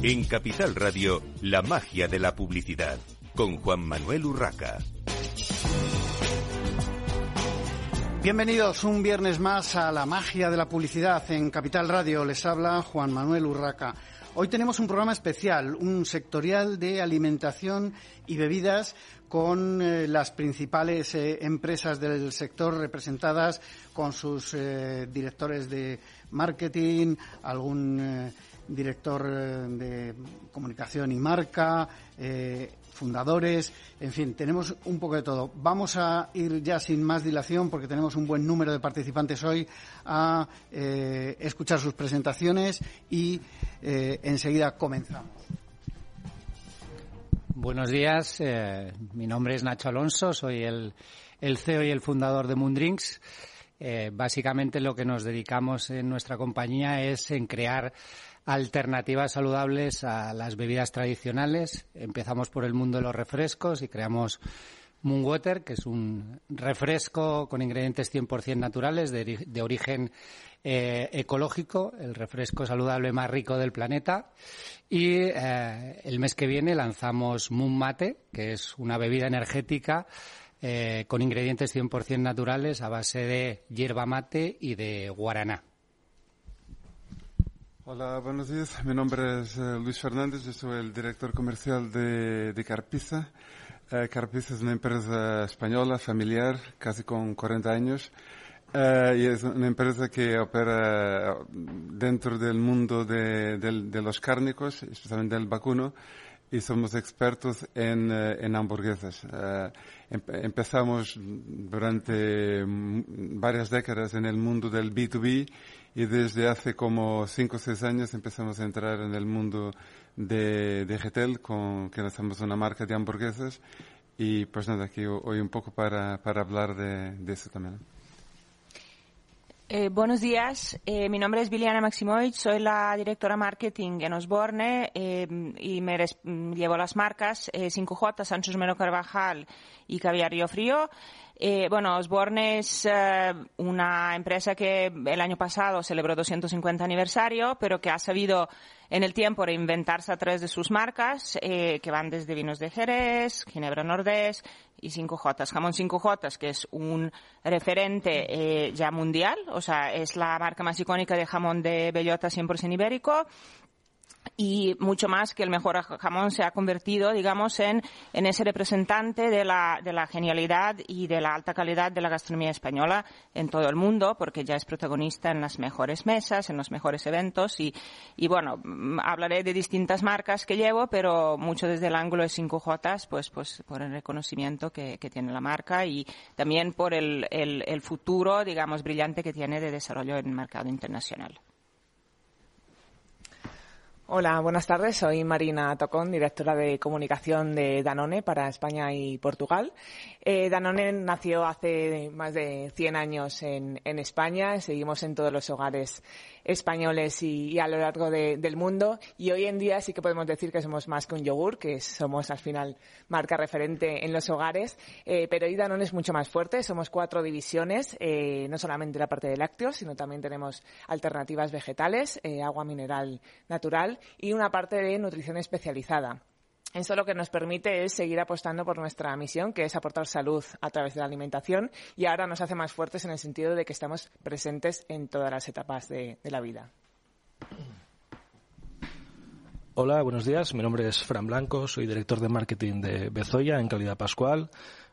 En Capital Radio, la magia de la publicidad, con Juan Manuel Urraca. Bienvenidos un viernes más a la magia de la publicidad en Capital Radio. Les habla Juan Manuel Urraca. Hoy tenemos un programa especial, un sectorial de alimentación y bebidas con eh, las principales eh, empresas del sector representadas con sus eh, directores de marketing, algún director de comunicación y marca, fundadores, en fin, tenemos un poco de todo. Vamos a ir ya sin más dilación, porque tenemos un buen número de participantes hoy, a escuchar sus presentaciones y enseguida comenzamos. Buenos días, eh, mi nombre es Nacho Alonso, soy el, CEO y el fundador de Moondrinks. Eh, básicamente lo que nos dedicamos en nuestra compañía es en crear alternativas saludables a las bebidas tradicionales. Empezamos por el mundo de los refrescos y creamos Moonwater, que es un refresco con ingredientes 100% naturales de, origen eh, ecológico, el refresco saludable más rico del planeta. Y eh, el mes que viene lanzamos Moon Mate, que es una bebida energética eh, con ingredientes 100% naturales a base de hierba mate y de guaraná. Hola, buenos días. Mi nombre es Luis Fernández, yo soy el director comercial de, de Carpiza. Carpiza es una empresa española, familiar, casi con 40 años, Uh, y es una empresa que opera dentro del mundo de, de, los cárnicos, especialmente del vacuno, y somos expertos en, uh, en hamburguesas. Uh, empezamos durante varias décadas en el mundo del B2B y desde hace como cinco o seis años empezamos a entrar en el mundo de, de Getel, con que lanzamos una marca de hamburguesas. Y pues nada, aquí hoy un poco para, para hablar de, de eso también. Eh, buenos días, eh, mi nombre es Viliana Maximovic, soy la directora marketing en Osborne eh, y me llevo las marcas 5J, Sancho Mero Carvajal y Caviar Río Frío. Eh, bueno, Osborne es eh, una empresa que el año pasado celebró 250 aniversario, pero que ha sabido en el tiempo reinventarse a través de sus marcas, eh, que van desde vinos de Jerez, Ginebra Nordés y 5J. Jamón 5J, que es un referente ya mundial, o sea, es la marca más icónica de jamón de bellota 100% ibérico y mucho más que el mejor jamón se ha convertido, digamos, en, en ese representante de la, de la genialidad y de la alta calidad de la gastronomía española en todo el mundo, porque ya es protagonista en las mejores mesas, en los mejores eventos y, y bueno, mm, hablaré de distintas marcas que llevo, pero mucho desde el ángulo de 5J, pues, pues por el reconocimiento que, tiene la marca y también por el, el futuro, digamos, brillante que tiene de desarrollo en el mercado internacional. Hola, buenas tardes. Soy Marina Tocón, directora de comunicación de Danone para España y Portugal. Eh, Danone nació hace más de 100 años en, en España. Seguimos en todos los hogares españoles y, a lo largo del mundo. Y hoy en día sí que podemos decir que somos más que un yogur, que somos al final marca referente en los hogares. Eh, pero hoy Danone es mucho más fuerte. Somos cuatro divisiones, eh, no solamente la parte de lácteos, sino también tenemos alternativas vegetales, eh, agua mineral natural y una parte de nutrición especializada. Eso lo que nos permite es seguir apostando por nuestra misión, que es aportar salud a través de la alimentación, y ahora nos hace más fuertes en el sentido de que estamos presentes en todas las etapas de, la vida. Hola, buenos días. Mi nombre es Fran Blanco, soy director de marketing de Bezoya en calidad pascual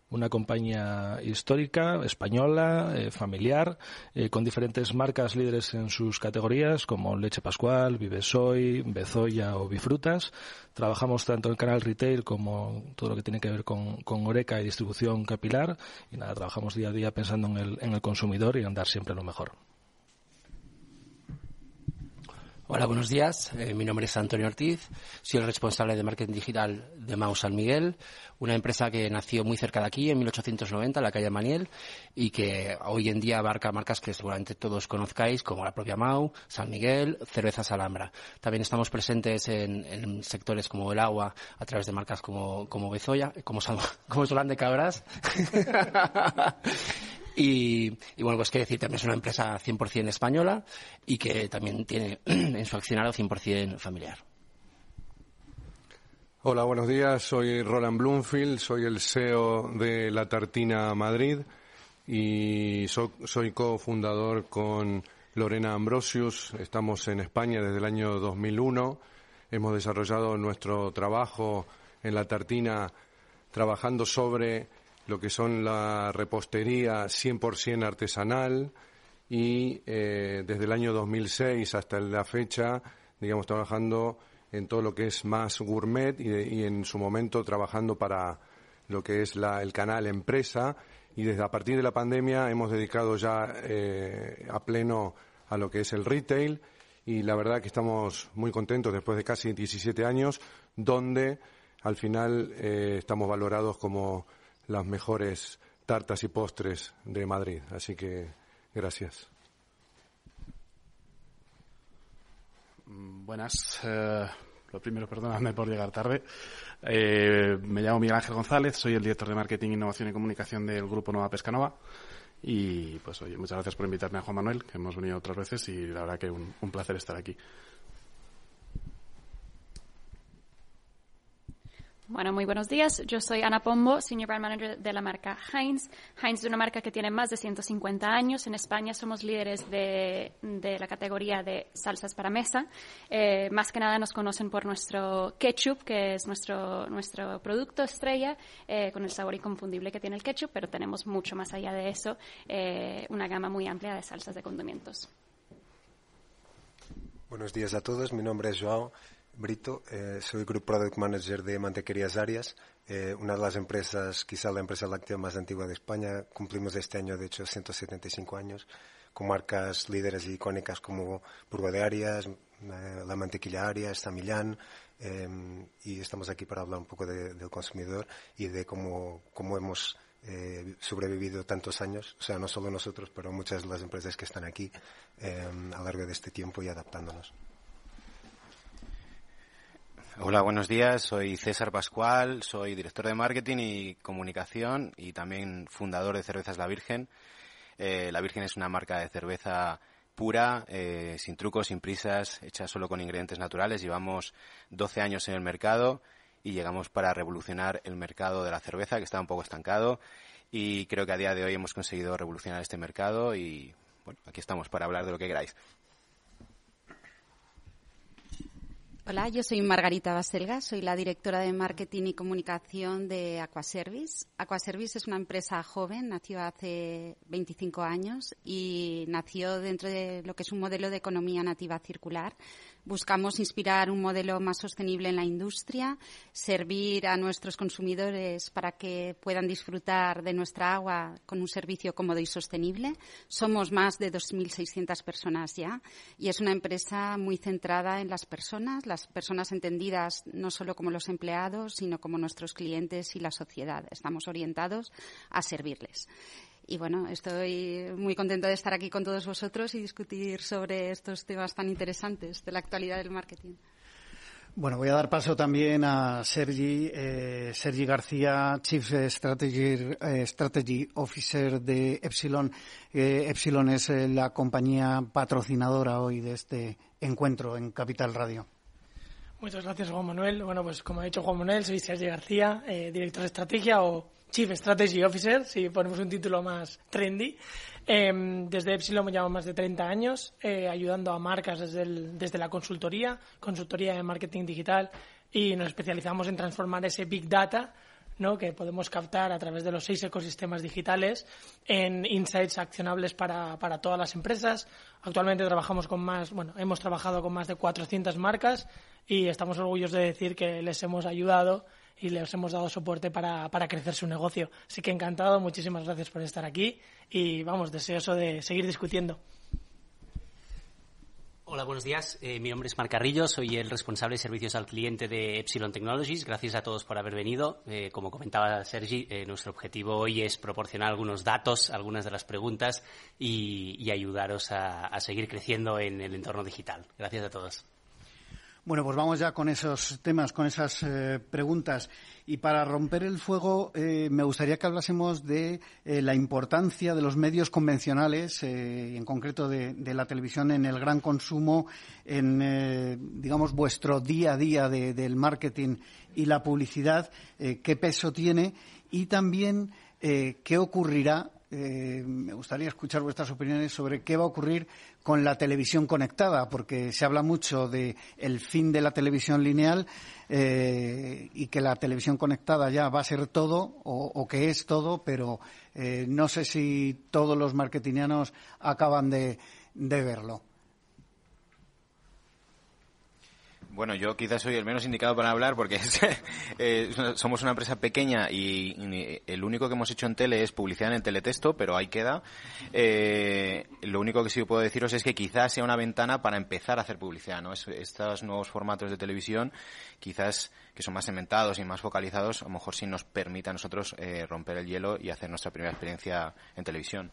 una compañía histórica, española, eh, familiar, eh, con diferentes marcas líderes en sus categorías, como Leche Pascual, Vivesoy, Bezoya o Bifrutas. Trabajamos tanto en canal retail como todo lo que tiene que ver con, con Oreca y distribución capilar. Y nada, trabajamos día a día pensando en el, en el consumidor y en dar siempre lo mejor. Hola, buenos días. Eh, mi nombre es Antonio Ortiz. Soy el responsable de marketing digital de Mau San Miguel, una empresa que nació muy cerca de aquí, en 1890, en la calle Maniel, y que hoy en día abarca marcas que seguramente todos conozcáis, como la propia Mau, San Miguel, Cervezas Alhambra. También estamos presentes en, sectores como el agua, a través de marcas como, como Bezoya, como, como Solán de Cabras. Y, bueno, pues qué decir, también es una empresa 100% española y que también tiene en su accionario 100% familiar. Hola, buenos días. Soy Roland Bloomfield, soy el CEO de La Tartina Madrid y soy cofundador con Lorena Ambrosius. Estamos en España desde el año 2001. Hemos desarrollado nuestro trabajo en La Tartina trabajando sobre lo que son la repostería 100% artesanal y eh, desde el año 2006 hasta la fecha, digamos, trabajando en todo lo que es más gourmet y, en su momento trabajando para lo que es el canal empresa. Y desde a partir de la pandemia hemos dedicado ya eh, a pleno a lo que es el retail. Y la verdad que estamos muy contentos después de casi 17 años donde al final eh, estamos valorados como las mejores tartas y postres de Madrid. Así que gracias. Mm, buenas. Eh, lo primero, perdóname por llegar tarde. Eh, me llamo Miguel Ángel González, soy el director de Marketing, Innovación y Comunicación del Grupo Nueva Pescanova. Y pues oye, muchas gracias por invitarme a Juan Manuel, que hemos venido otras veces y la verdad que un, un placer estar aquí. Bueno, muy buenos días. Yo soy Ana Pombo, Senior Brand Manager de la marca Heinz. Heinz es una marca que tiene más de 150 años. En España somos líderes de, la categoría de salsas para mesa. Eh, más que nada nos conocen por nuestro ketchup, que es nuestro, nuestro producto estrella, eh, con el sabor inconfundible que tiene el ketchup, pero tenemos mucho más allá de eso, eh, una gama muy amplia de salsas de condimentos. Buenos días a todos. Mi nombre es Joao. Brito, eh, soy Group Product Manager de Mantequerías Arias, eh, una de las empresas, quizá la empresa láctea más antigua de España. Cumplimos este año, de hecho, 175 años, con marcas líderes y icónicas como Burgo de Arias, eh, La Mantequilla Arias, Samillán, y estamos aquí para hablar un poco del consumidor y de cómo, hemos sobrevivido tantos años, o sea, no solo nosotros, pero muchas de las empresas que están aquí a lo largo de este tiempo y adaptándonos. Hola, buenos días. Soy César Pascual, soy director de marketing y comunicación y también fundador de Cervezas La Virgen. Eh, la Virgen es una marca de cerveza pura, eh, sin trucos, sin prisas, hecha solo con ingredientes naturales. Llevamos 12 años en el mercado y llegamos para revolucionar el mercado de la cerveza, que estaba un poco estancado. Y creo que a día de hoy hemos conseguido revolucionar este mercado y, bueno, aquí estamos para hablar de lo que queráis. Hola, yo soy Margarita Baselga, soy la directora de marketing y comunicación de Aquaservice. Aquaservice es una empresa joven, nació hace 25 años y nació dentro de lo que es un modelo de economía nativa circular Buscamos inspirar un modelo más sostenible en la industria, servir a nuestros consumidores para que puedan disfrutar de nuestra agua con un servicio cómodo y sostenible. Somos más de 2.600 personas ya y es una empresa muy centrada en las personas, las personas entendidas no solo como los empleados, sino como nuestros clientes y la sociedad. Estamos orientados a servirles. Y bueno, estoy muy contenta de estar aquí con todos vosotros y discutir sobre estos temas tan interesantes de la actualidad del marketing. Bueno, voy a dar paso también a Sergi, eh, Sergi García, Chief Strategy, eh, Strategy Officer de Epsilon. Eh, Epsilon es la compañía patrocinadora hoy de este encuentro en Capital Radio. Muchas gracias, Juan Manuel. Bueno, pues como ha dicho Juan Manuel, soy Sergi García, director de estrategia o Chief Strategy Officer, si ponemos un título más trendy. Em, desde Epsilon llevamos más de 30 años eh, ayudando a marcas desde, desde la consultoría, consultoría de marketing digital y nos especializamos en transformar ese Big Data ¿no? que podemos captar a través de los seis ecosistemas digitales en insights accionables para, para, todas las empresas. Actualmente trabajamos con más, bueno, hemos trabajado con más de 400 marcas y estamos orgullosos de decir que les hemos ayudado y les hemos dado soporte para, para crecer su negocio. Así que encantado, muchísimas gracias por estar aquí y vamos, deseoso de seguir discutiendo. Hola, buenos días. Eh, mi nombre es Marc Carrillo, soy el responsable de servicios al cliente de Epsilon Technologies. Gracias a todos por haber venido. Eh, como comentaba Sergi, eh, nuestro objetivo hoy es proporcionar algunos datos, algunas de las preguntas y, ayudaros a seguir creciendo en el entorno digital. Gracias a todos. Bueno, pues vamos ya con esos temas, con esas eh, preguntas. Y para romper el fuego, eh, me gustaría que hablásemos de eh, la importancia de los medios convencionales, en concreto de, la televisión, en el gran consumo, en, digamos, vuestro día a día del marketing y la publicidad, qué peso tiene y también qué ocurrirá eh, me gustaría escuchar vuestras opiniones sobre qué va a ocurrir con la televisión conectada, porque se habla mucho de el fin de la televisión lineal eh, y que la televisión conectada ya va a ser todo o, que es todo, pero eh, no sé si todos los marketingianos acaban de verlo. Bueno, yo quizás soy el menos indicado para hablar porque eh, somos una empresa pequeña y, el único que hemos hecho en tele es publicidad en el teletexto, pero ahí queda. Eh, lo único que sí puedo deciros es que quizás sea una ventana para empezar a hacer publicidad, ¿no? estos nuevos formatos de televisión, quizás que son más segmentados y más focalizados, a lo mejor sí nos permita a nosotros eh, romper el hielo y hacer nuestra primera experiencia en televisión.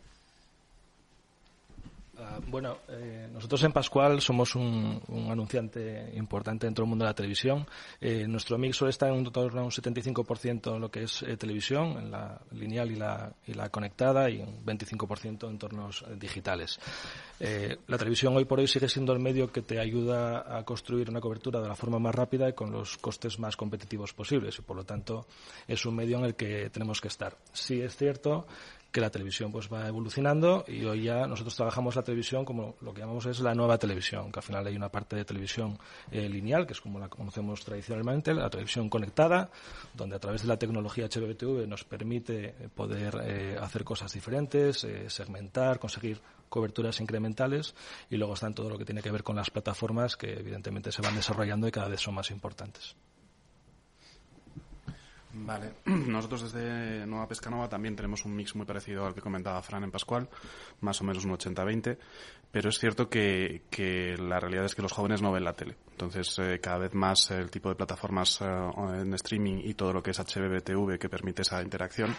Ah, bueno, eh, nosotros en Pascual somos un, anunciante importante dentro del mundo de la televisión. Eh, nuestro mix estar en un torno a un 75% en lo que es eh, televisión, en la lineal y la, y la conectada, y un 25% en entornos digitales. la televisión hoy por hoy sigue siendo el medio que te ayuda a construir una cobertura de la forma más rápida y con los costes más competitivos posibles. Y por lo tanto, es un medio en el que tenemos que estar. Sí es cierto que la televisión pues va evolucionando y hoy ya nosotros trabajamos la televisión como lo que llamamos es la nueva televisión, que al final hay una parte de televisión eh, lineal, que es como la conocemos tradicionalmente, la televisión conectada, donde a través de la tecnología HBTV nos permite eh, poder eh, hacer cosas diferentes, segmentar, conseguir coberturas incrementales y luego están todo lo que tiene que ver con las plataformas que evidentemente se van desarrollando y cada vez son más importantes. Vale, nosotros desde Nueva Pescanova también tenemos un mix muy parecido al que comentaba Fran en Pascual, más o menos un 80-20, pero es cierto que, que, la realidad es que los jóvenes no ven la tele. Entonces, eh, cada vez más el tipo de plataformas eh, en streaming y todo lo que es HBBTV que permite esa interacción,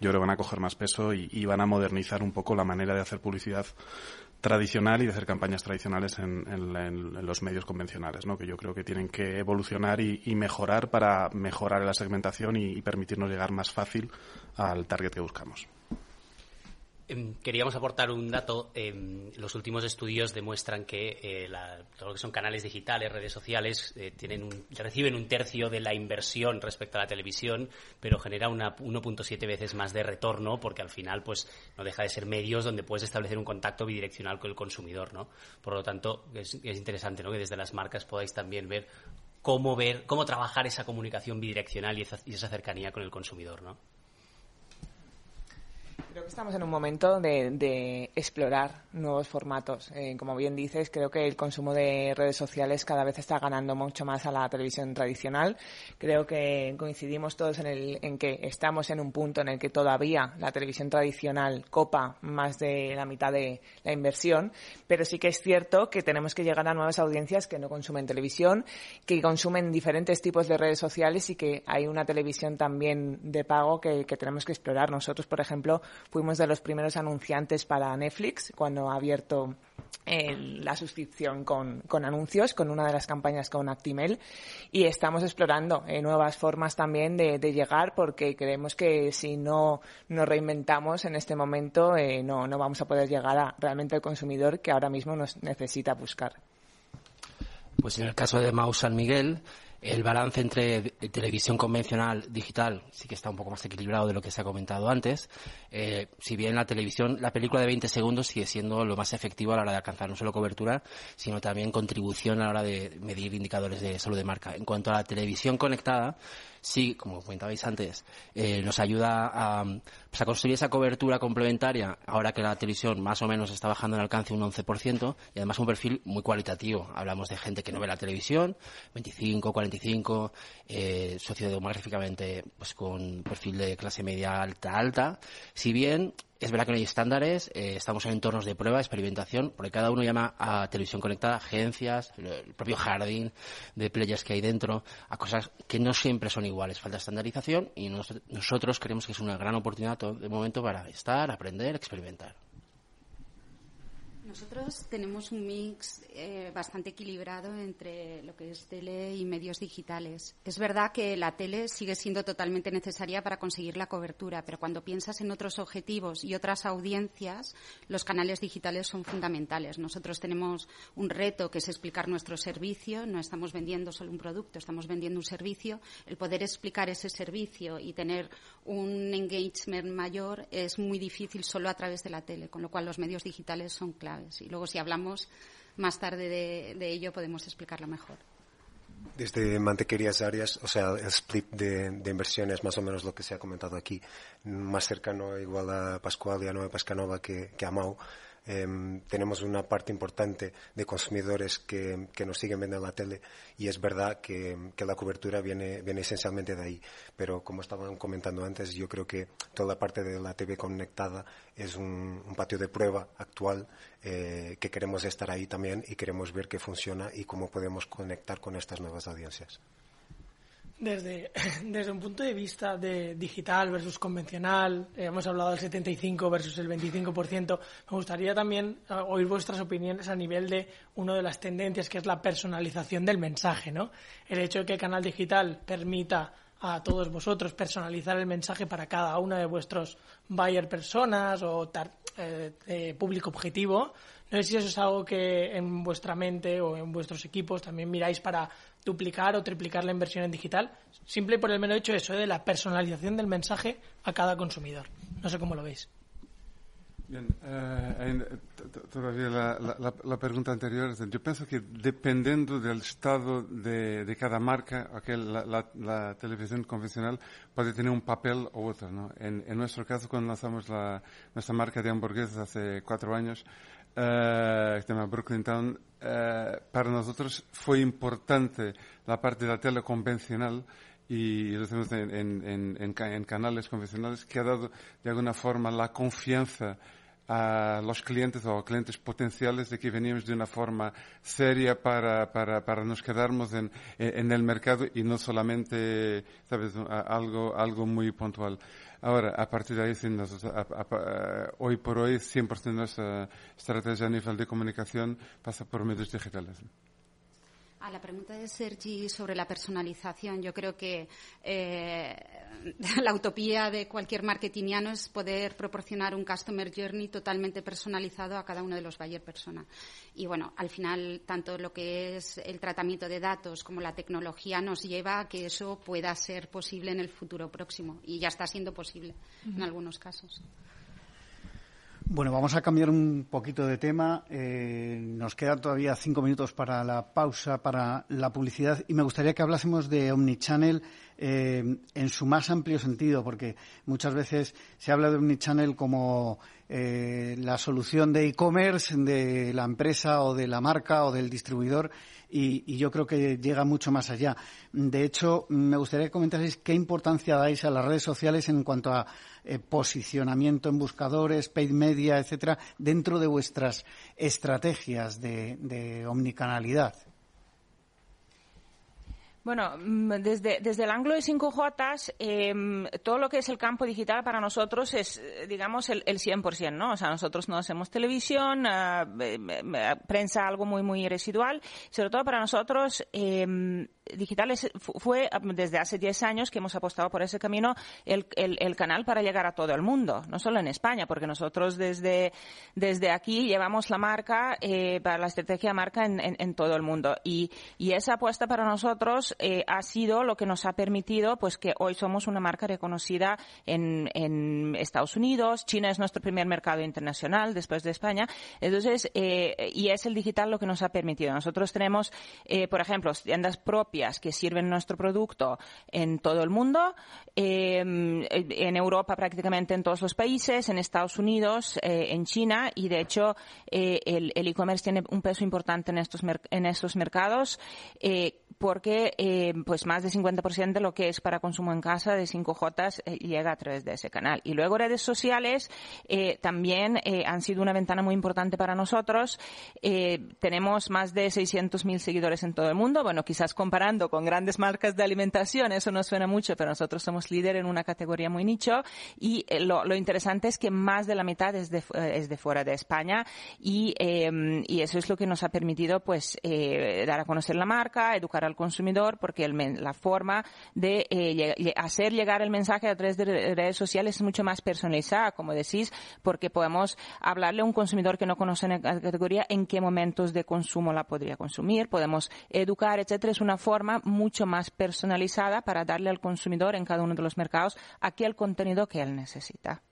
yo creo que van a coger más peso y, y van a modernizar un poco la manera de hacer publicidad tradicional y de hacer campañas tradicionales en, los medios convencionales, ¿no? que yo creo que tienen que evolucionar y, mejorar para mejorar la segmentación y permitirnos llegar más fácil al target que buscamos. Em, queríamos aportar un dato. Em, los últimos estudios demuestran que eh, todo lo que son canales digitales, redes sociales, eh, tienen reciben un tercio de la inversión respecto a la televisión, pero genera una 1.7 veces más de retorno porque al final pues no deja de ser medios donde puedes establecer un contacto bidireccional con el consumidor. ¿no? Por lo tanto, es, interesante ¿no? que desde las marcas podáis también ver cómo ver, cómo trabajar esa comunicación bidireccional y esa, y esa cercanía con el consumidor. ¿no? Creo que estamos en un momento de, explorar nuevos formatos. Eh, como bien dices, creo que el consumo de redes sociales cada vez está ganando mucho más a la televisión tradicional. Creo que coincidimos todos en, el, en que estamos en un punto en el que todavía la televisión tradicional copa más de la mitad de la inversión, pero sí que es cierto que tenemos que llegar a nuevas audiencias que no consumen televisión, que consumen diferentes tipos de redes sociales y que hay una televisión también de pago que tenemos que explorar. Nosotros, por ejemplo, Fuimos de los primeros anunciantes para Netflix cuando ha abierto eh, la suscripción con, anuncios, con una de las campañas con Actimel y estamos explorando eh, nuevas formas también de, llegar porque creemos que si no nos reinventamos en este momento eh, no, no vamos a poder llegar a realmente al consumidor que ahora mismo nos necesita buscar. Pues en el caso de Mau San Miguel, el balance entre televisión convencional, digital, sí que está un poco más equilibrado de lo que se ha comentado antes. Eh, si bien la televisión, la película de 20 segundos sigue siendo lo más efectivo a la hora de alcanzar no solo cobertura, sino también contribución a la hora de medir indicadores de salud de marca. En cuanto a la televisión conectada, sí, como comentabais antes, eh, nos ayuda a, pues, a, construir esa cobertura complementaria, ahora que la televisión más o menos está bajando en alcance un 11%, y además un perfil muy cualitativo. Hablamos de gente que no ve la televisión, 25, 45, eh, sociodemográficamente pues con perfil de clase media alta, alta. Si bien es verdad que no hay estándares, eh, estamos en entornos de prueba, experimentación, porque cada uno llama a televisión conectada, agencias, el propio jardín de players que hay dentro, a cosas que no siempre son iguales. Falta estandarización y nosotros creemos que es una gran oportunidad de momento para estar, aprender, experimentar. Nosotros tenemos un mix eh, bastante equilibrado entre lo que es tele y medios digitales. Es verdad que la tele sigue siendo totalmente necesaria para conseguir la cobertura, pero cuando piensas en otros objetivos y otras audiencias, los canales digitales son fundamentales. Nosotros tenemos un reto que es explicar nuestro servicio. No estamos vendiendo solo un producto, estamos vendiendo un servicio. El poder explicar ese servicio y tener un engagement mayor es muy difícil solo a través de la tele, con lo cual los medios digitales son clave. Y luego, si hablamos más tarde de, ello, podemos explicarlo mejor. Desde Mantequerías Arias, o sea, el split de, de inversiones, más o menos lo que se ha comentado aquí, más cercano igual a Pascual y a Nueva Pascanova que, que a Mau. Em, tenemos una parte importante de consumidores que, nos siguen viendo en la tele y es verdad que, la cobertura viene, viene esencialmente de ahí. Pero como estaban comentando antes, yo creo que toda la parte de la TV conectada es un, patio de prueba actual eh, que queremos estar ahí también y queremos ver qué funciona y cómo podemos conectar con estas nuevas audiencias. Desde, desde un punto de vista de digital versus convencional, eh, hemos hablado del 75 versus el 25%, me gustaría también eh, oír vuestras opiniones a nivel de una de las tendencias que es la personalización del mensaje, ¿no? El hecho de que el canal digital permita a todos vosotros personalizar el mensaje para cada una de vuestros buyer personas o eh, público objetivo. No sé si eso es algo que en vuestra mente o en vuestros equipos también miráis para duplicar o triplicar la inversión en digital, simple por el mero hecho eso de la personalización del mensaje a cada consumidor. No sé cómo lo veis. Bien, eh, todavía la, pregunta anterior, yo pienso que dependiendo del estado de, cada marca, la, televisión convencional puede tener un papel u otro. ¿no? En, nuestro caso, cuando lanzamos nuestra marca de hamburguesas hace cuatro años, eh, que se llama Brooklyn Town, eh, para nosotros fue importante la parte de la tele convencional y lo hacemos en, canales convencionales que ha dado de alguna forma la confianza a los clientes o clientes potenciales de que veníamos de una forma seria para, para, para nos quedarnos en, en, el mercado y no solamente, ¿sabes?, algo, algo muy puntual. Ahora, a partir de ahí, hoy por hoy, 100% de nuestra estrategia a nivel de comunicación pasa por medios digitales. A la pregunta de Sergi sobre la personalización, yo creo que eh, la utopía de cualquier marketingiano es poder proporcionar un customer journey totalmente personalizado a cada uno de los buyer persona. Y bueno, al final, tanto lo que es el tratamiento de datos como la tecnología nos lleva a que eso pueda ser posible en el futuro próximo. Y ya está siendo posible en algunos casos. Bueno, vamos a cambiar un poquito de tema. Eh, nos quedan todavía cinco minutos para la pausa, para la publicidad, y me gustaría que hablásemos de Omnichannel eh, en su más amplio sentido, porque muchas veces se habla de Omnichannel como eh, la solución de e-commerce de la empresa o de la marca o del distribuidor, y, yo creo que llega mucho más allá. De hecho, me gustaría que comentarais qué importancia dais a las redes sociales en cuanto a eh, posicionamiento en buscadores, paid media, etcétera, dentro de vuestras estrategias de, de omnicanalidad. Bueno, mm, desde, desde el ángulo de 5J, em, todo lo que es el campo digital para nosotros es, eh, digamos, el, el 100%, ¿no? O sea, nosotros no hacemos televisión, uh, prensa algo muy, muy residual. Sobre todo para nosotros, eh, digitales fue desde hace 10 años que hemos apostado por ese camino el, el, canal para llegar a todo el mundo, no solo en España, porque nosotros desde, desde aquí llevamos la marca eh, para la estrategia marca en, todo el mundo. Y, y, esa apuesta para nosotros eh, ha sido lo que nos ha permitido pues que hoy somos una marca reconocida en, Estados Unidos, China es nuestro primer mercado internacional después de España. Entonces, eh, y es el digital lo que nos ha permitido. Nosotros tenemos, por ejemplo, tiendas propias que sirven nuestro producto en todo el mundo, em, en Europa prácticamente en todos los países, en Estados Unidos, eh, en China y de hecho eh, el e-commerce tiene un peso importante en estos, en estos mercados eh, porque pues más del 50% de lo que es para consumo en casa de 5J llega a través de ese canal. Y luego redes sociales también han sido una ventana muy importante para nosotros. tenemos más de 600.000 seguidores en todo el mundo. Bueno, quizás comparado con grandes marcas de alimentación, eso no suena mucho, pero nosotros somos líder en una categoría muy nicho y eh, lo, interesante es que más de la mitad es de, eh, es de fuera de España y, em, y eso es lo que nos ha permitido pues eh, dar a conocer la marca, educar al consumidor, porque el, la forma de hacer llegar el mensaje a través de redes sociales es mucho más personalizada, como decís, porque podemos hablarle a un consumidor que no conoce la categoría en qué momentos de consumo la podría consumir, podemos educar, etcétera. Es una forma mucho más personalizada para darle al consumidor en cada uno de los mercados aquel contenido que él necesita.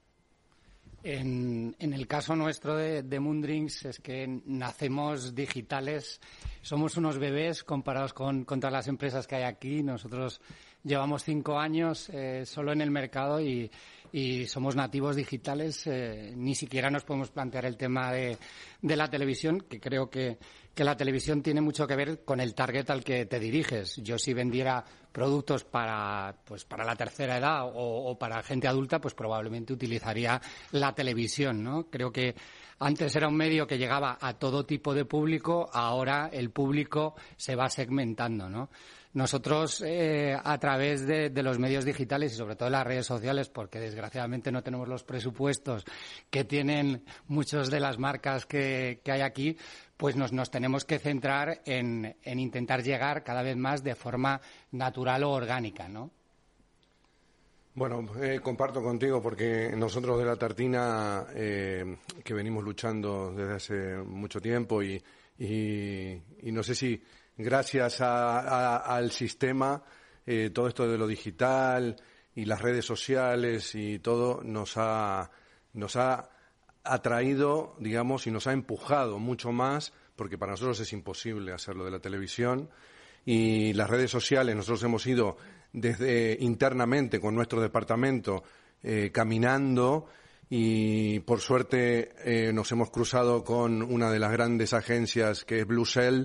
En, el caso nuestro de, de Moondrinks es que nacemos digitales, somos unos bebés comparados con, todas las empresas que hay aquí. Nosotros llevamos cinco años eh, solo en el mercado y, y somos nativos digitales. Eh, ni siquiera nos podemos plantear el tema de, la televisión, que creo que, que la televisión tiene mucho que ver con el target al que te diriges. Yo si vendiera productos para, pues, para la tercera edad o, para gente adulta, pues probablemente utilizaría la televisión, ¿no? Creo que antes era un medio que llegaba a todo tipo de público, ahora el público se va segmentando, ¿no? Nosotros, eh, a través de, los medios digitales y sobre todo las redes sociales, porque desgraciadamente no tenemos los presupuestos que tienen muchas de las marcas que, hay aquí, pues nos, tenemos que centrar en, intentar llegar cada vez más de forma natural o orgánica, ¿no? Bueno, eh, comparto contigo porque nosotros de la Tartina, eh, que venimos luchando desde hace mucho tiempo y no sé si gracias al sistema, eh, todo esto de lo digital y las redes sociales y todo nos ha, nos ha atraído, digamos, y nos ha empujado mucho más, porque para nosotros es imposible hacerlo de la televisión. Y las redes sociales, nosotros hemos ido desde internamente con nuestro departamento eh, caminando y por suerte eh, nos hemos cruzado con una de las grandes agencias que es Blue Cell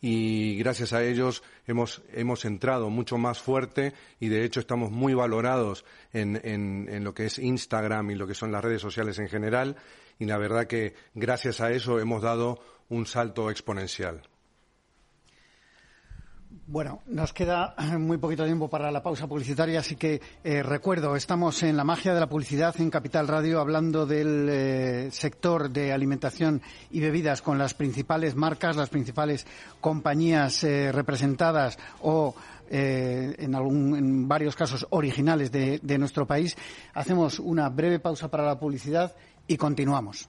y gracias a ellos hemos, hemos entrado mucho más fuerte y de hecho estamos muy valorados en, en, en lo que es Instagram y lo que son las redes sociales en general y la verdad que gracias a eso hemos dado un salto exponencial. Bueno, nos queda muy poquito tiempo para la pausa publicitaria, así que eh, recuerdo, estamos en la magia de la publicidad en Capital Radio hablando del eh, sector de alimentación y bebidas con las principales marcas, las principales compañías eh, representadas o en, algún, en varios casos originales de nuestro país. Hacemos una breve pausa para la publicidad y continuamos.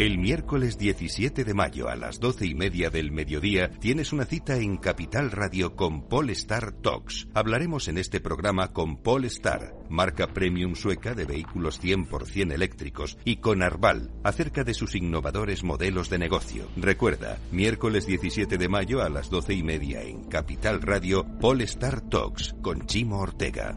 El miércoles 17 de mayo a las doce y media del mediodía tienes una cita en Capital Radio con Polestar Talks. Hablaremos en este programa con Polestar, marca premium sueca de vehículos 100% eléctricos, y con Arval, acerca de sus innovadores modelos de negocio. Recuerda, miércoles 17 de mayo a las doce y media en Capital Radio, Polestar Talks con Chimo Ortega.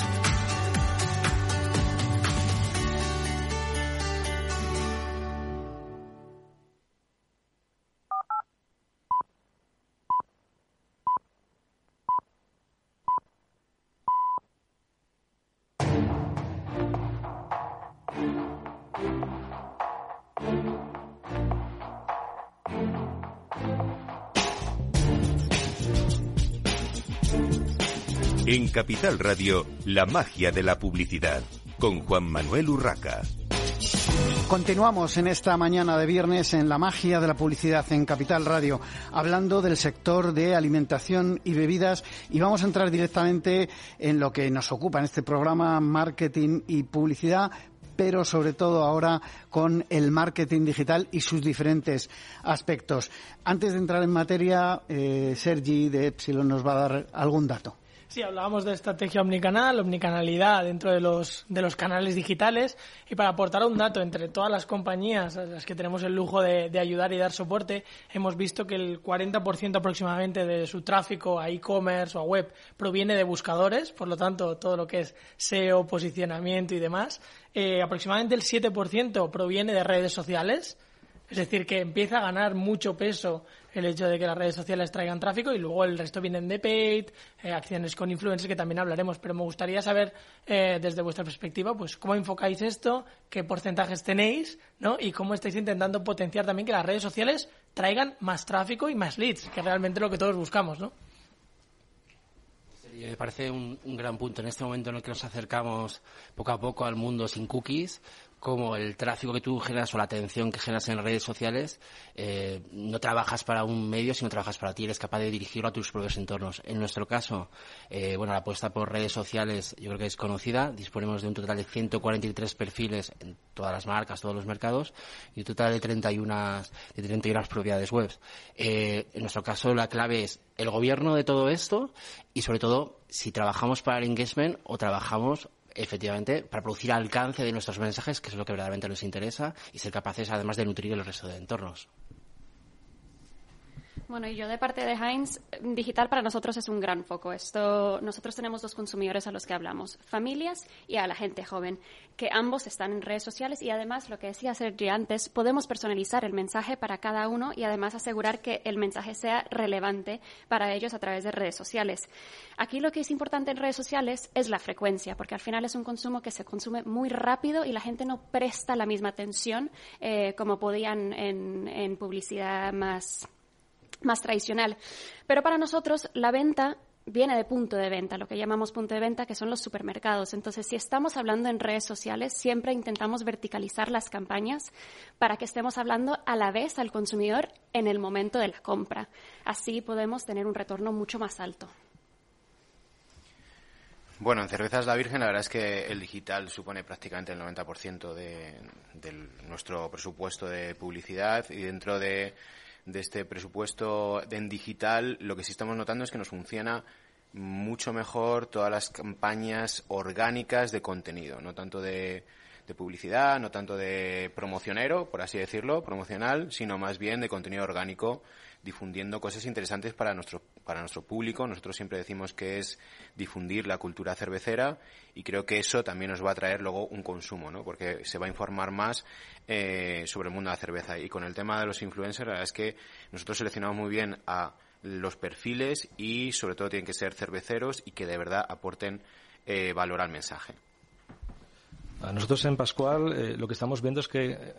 En Capital Radio, la magia de la publicidad, con Juan Manuel Urraca. Continuamos en esta mañana de viernes en la magia de la publicidad en Capital Radio, hablando del sector de alimentación y bebidas y vamos a entrar directamente en lo que nos ocupa en este programa, marketing y publicidad, pero sobre todo ahora con el marketing digital y sus diferentes aspectos. Antes de entrar en materia, eh, Sergi de Epsilon nos va a dar algún dato. Sí, hablábamos de estrategia omnicanal, omnicanalidad dentro de los, de los canales digitales y para aportar un dato entre todas las compañías a las que tenemos el lujo de, de ayudar y dar soporte, hemos visto que el 40% aproximadamente de su tráfico a e-commerce o a web proviene de buscadores, por lo tanto todo lo que es SEO, posicionamiento y demás. Eh, aproximadamente el 7% proviene de redes sociales, es decir, que empieza a ganar mucho peso el hecho de que las redes sociales traigan tráfico y luego el resto vienen de paid, eh, acciones con influencers que también hablaremos. Pero me gustaría saber eh, desde vuestra perspectiva, pues cómo enfocáis esto, qué porcentajes tenéis, ¿no? Y cómo estáis intentando potenciar también que las redes sociales traigan más tráfico y más leads, que realmente lo que todos buscamos, ¿no? me parece un, gran punto en este momento en el que nos acercamos poco a poco al mundo sin cookies, como el tráfico que tú generas o la atención que generas en redes sociales, eh, no trabajas para un medio, sino trabajas para ti, eres capaz de dirigirlo a tus propios entornos. En nuestro caso, eh, bueno, la apuesta por redes sociales yo creo que es conocida. Disponemos de un total de 143 perfiles en todas las marcas, todos los mercados, y un total de 31, de 31 propiedades web. Eh, en nuestro caso, la clave es el gobierno de todo esto y, sobre todo, si trabajamos para el engagement o trabajamos efectivamente, para producir alcance de nuestros mensajes, que es lo que verdaderamente nos interesa, y ser capaces además de nutrir el resto de entornos. Bueno, y yo de parte de Heinz, digital para nosotros es un gran foco. Esto, nosotros tenemos dos consumidores a los que hablamos, familias y a la gente joven, que ambos están en redes sociales y además, lo que decía Sergi antes, podemos personalizar el mensaje para cada uno y además asegurar que el mensaje sea relevante para ellos a través de redes sociales. Aquí lo que es importante en redes sociales es la frecuencia, porque al final es un consumo que se consume muy rápido y la gente no presta la misma atención eh, como podían en publicidad más más tradicional. Pero para nosotros la venta viene de punto de venta, lo que llamamos punto de venta, que son los supermercados. Entonces, si estamos hablando en redes sociales, siempre intentamos verticalizar las campañas para que estemos hablando a la vez al consumidor en el momento de la compra. Así podemos tener un retorno mucho más alto. Bueno, en Cervezas La Virgen la verdad es que el digital supone prácticamente el 90% de, de nuestro presupuesto de publicidad y dentro de de este presupuesto en digital, lo que sí estamos notando es que nos funciona mucho mejor todas las campañas orgánicas de contenido, no tanto de, publicidad, no tanto de promocionero, por así decirlo, promocional, sino más bien de contenido orgánico difundiendo cosas interesantes para nuestro, para nuestro público. Nosotros siempre decimos que es difundir la cultura cervecera y creo que eso también nos va a traer luego un consumo, ¿no? Porque se va a informar más eh, sobre el mundo de la cerveza. Y con el tema de los influencers, la verdad es que nosotros seleccionamos muy bien a los perfiles y sobre todo tienen que ser cerveceros y que de verdad aporten eh, valor al mensaje. A nosotros en Pascual eh, lo que estamos viendo es que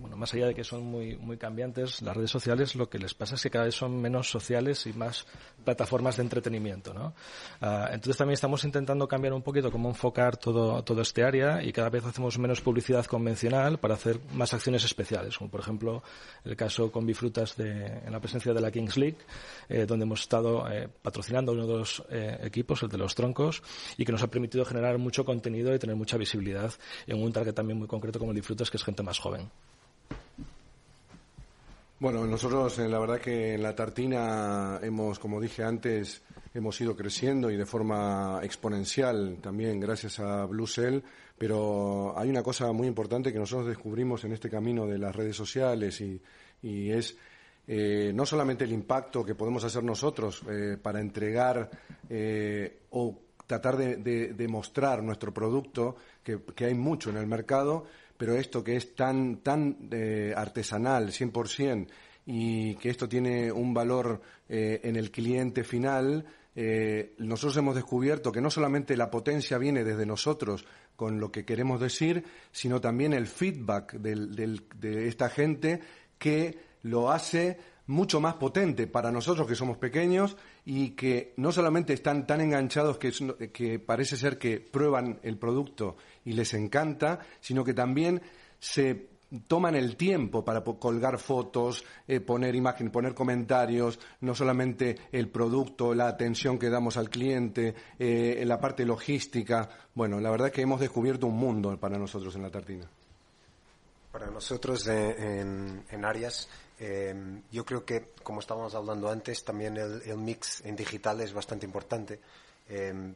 bueno, más allá de que son muy, muy cambiantes, las redes sociales lo que les pasa es que cada vez son menos sociales y más plataformas de entretenimiento, ¿no? Ah, entonces también estamos intentando cambiar un poquito cómo enfocar todo, todo este área y cada vez hacemos menos publicidad convencional para hacer más acciones especiales, como por ejemplo el caso con Bifrutas de, en la presencia de la Kings League, eh, donde hemos estado eh, patrocinando uno de los eh, equipos, el de los troncos, y que nos ha permitido generar mucho contenido y tener mucha visibilidad en un target también muy concreto como el Bifrutas, que es gente más joven. Bueno, nosotros la verdad que en la tartina hemos, como dije antes, hemos ido creciendo y de forma exponencial también gracias a Blue Cell, pero hay una cosa muy importante que nosotros descubrimos en este camino de las redes sociales y, es eh, no solamente el impacto que podemos hacer nosotros eh, para entregar eh, o tratar de, mostrar nuestro producto, que hay mucho en el mercado, pero esto que es tan, tan eh, artesanal, 100%, y que esto tiene un valor eh, en el cliente final, eh, nosotros hemos descubierto que no solamente la potencia viene desde nosotros con lo que queremos decir, sino también el feedback de esta gente que lo hace mucho más potente para nosotros que somos pequeños y que no solamente están tan enganchados que, que parece ser que prueban el producto y les encanta, sino que también se toman el tiempo para colgar fotos, eh, poner imágenes, poner comentarios, no solamente el producto, la atención que damos al cliente, eh, la parte logística. Bueno, la verdad es que hemos descubierto un mundo para nosotros en la tartina. Para nosotros eh, en, en Arias, eh, yo creo que, como estábamos hablando antes, también el, el mix en digital es bastante importante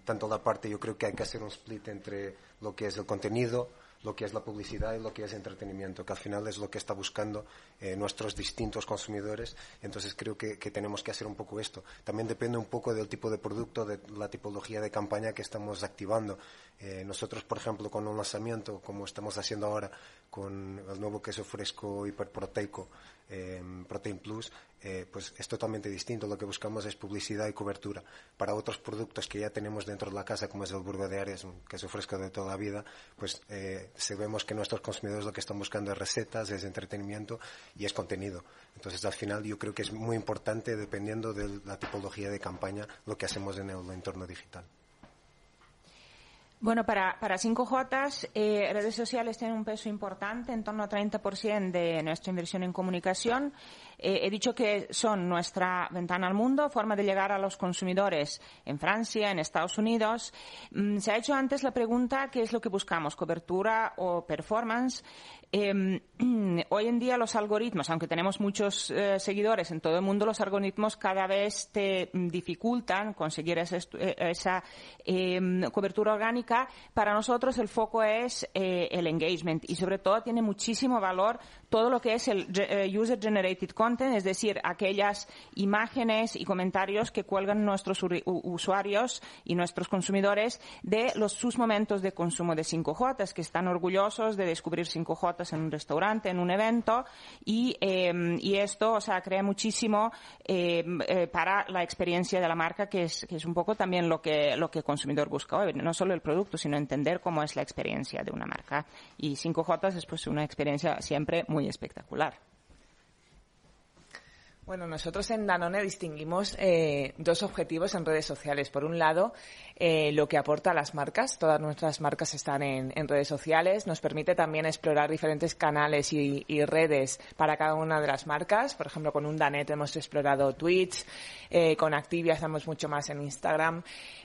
tanto la parte, yo creo que hay que hacer un split entre lo que es el contenido, lo que es la publicidad y lo que es entretenimiento, que al final es lo que está buscando eh, nuestros distintos consumidores. Entonces creo que, tenemos que hacer un poco esto. También depende un poco del tipo de producto, de la tipología de campaña que estamos activando. Eh, nosotros, por ejemplo, con un lanzamiento, como estamos haciendo ahora con el nuevo queso fresco hiperproteico, eh, Protein Plus, eh, pues es totalmente distinto. Lo que buscamos es publicidad y cobertura. Para otros productos que ya tenemos dentro de la casa, como es el Burgo de Arias, un queso fresco de toda la vida, pues eh, sabemos que nuestros consumidores lo que están buscando es recetas, es entretenimiento y es contenido. Entonces, al final, yo creo que es muy importante, dependiendo de la tipología de campaña, lo que hacemos en el entorno digital. Bueno, para, para 5J, eh, redes sociales tienen un peso importante, en torno al 30% de nuestra inversión en comunicación. Eh, he dicho que son nuestra ventana al mundo, forma de llegar a los consumidores en Francia, en Estados Unidos. Mm, se ha hecho antes la pregunta, ¿qué es lo que buscamos? ¿Cobertura o performance? Em, hoy en día los algoritmos, aunque tenemos muchos eh, seguidores en todo el mundo, los algoritmos cada vez te dificultan conseguir esa, eh, esa em, cobertura orgánica. Para nosotros el foco es eh, el engagement y sobre todo tiene muchísimo valor todo lo que es el user generated content, es decir, aquellas imágenes y comentarios que cuelgan nuestros usuarios y nuestros consumidores de los, sus momentos de consumo de 5J, que están orgullosos de descubrir 5J en un restaurante, en un evento, y, em, y esto, o sea, crea muchísimo em, eh, para la experiencia de la marca, que es, que es un poco también lo que, lo que el consumidor busca hoy, no solo el producto, sino entender cómo es la experiencia de una marca. Y 5J es pues una experiencia siempre muy espectacular. Bueno, nosotros en Danone distinguimos eh, dos objetivos en redes sociales. Por un lado, eh, lo que aporta a las marcas. Todas nuestras marcas están en, redes sociales. Nos permite también explorar diferentes canales y, redes para cada una de las marcas. Por ejemplo, con un Danet hemos explorado Twitch. Eh, con Activia estamos mucho más en Instagram.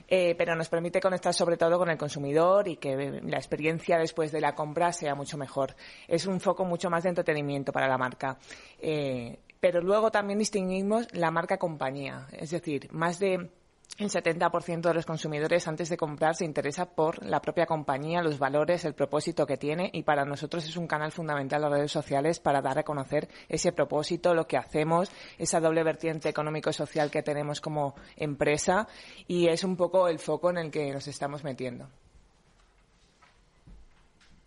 pero nos permite conectar sobre todo con el consumidor y que la experiencia después de la compra sea mucho mejor. Es un foco mucho más de entretenimiento para la marca pero luego también distinguimos la marca compañía. Es decir, más de el 70% de los consumidores antes de comprar se interesa por la propia compañía, los valores, el propósito que tiene y para nosotros es un canal fundamental las redes sociales para dar a conocer ese propósito, lo que hacemos, esa doble vertiente económico-social que tenemos como empresa y es un poco el foco en el que nos estamos metiendo.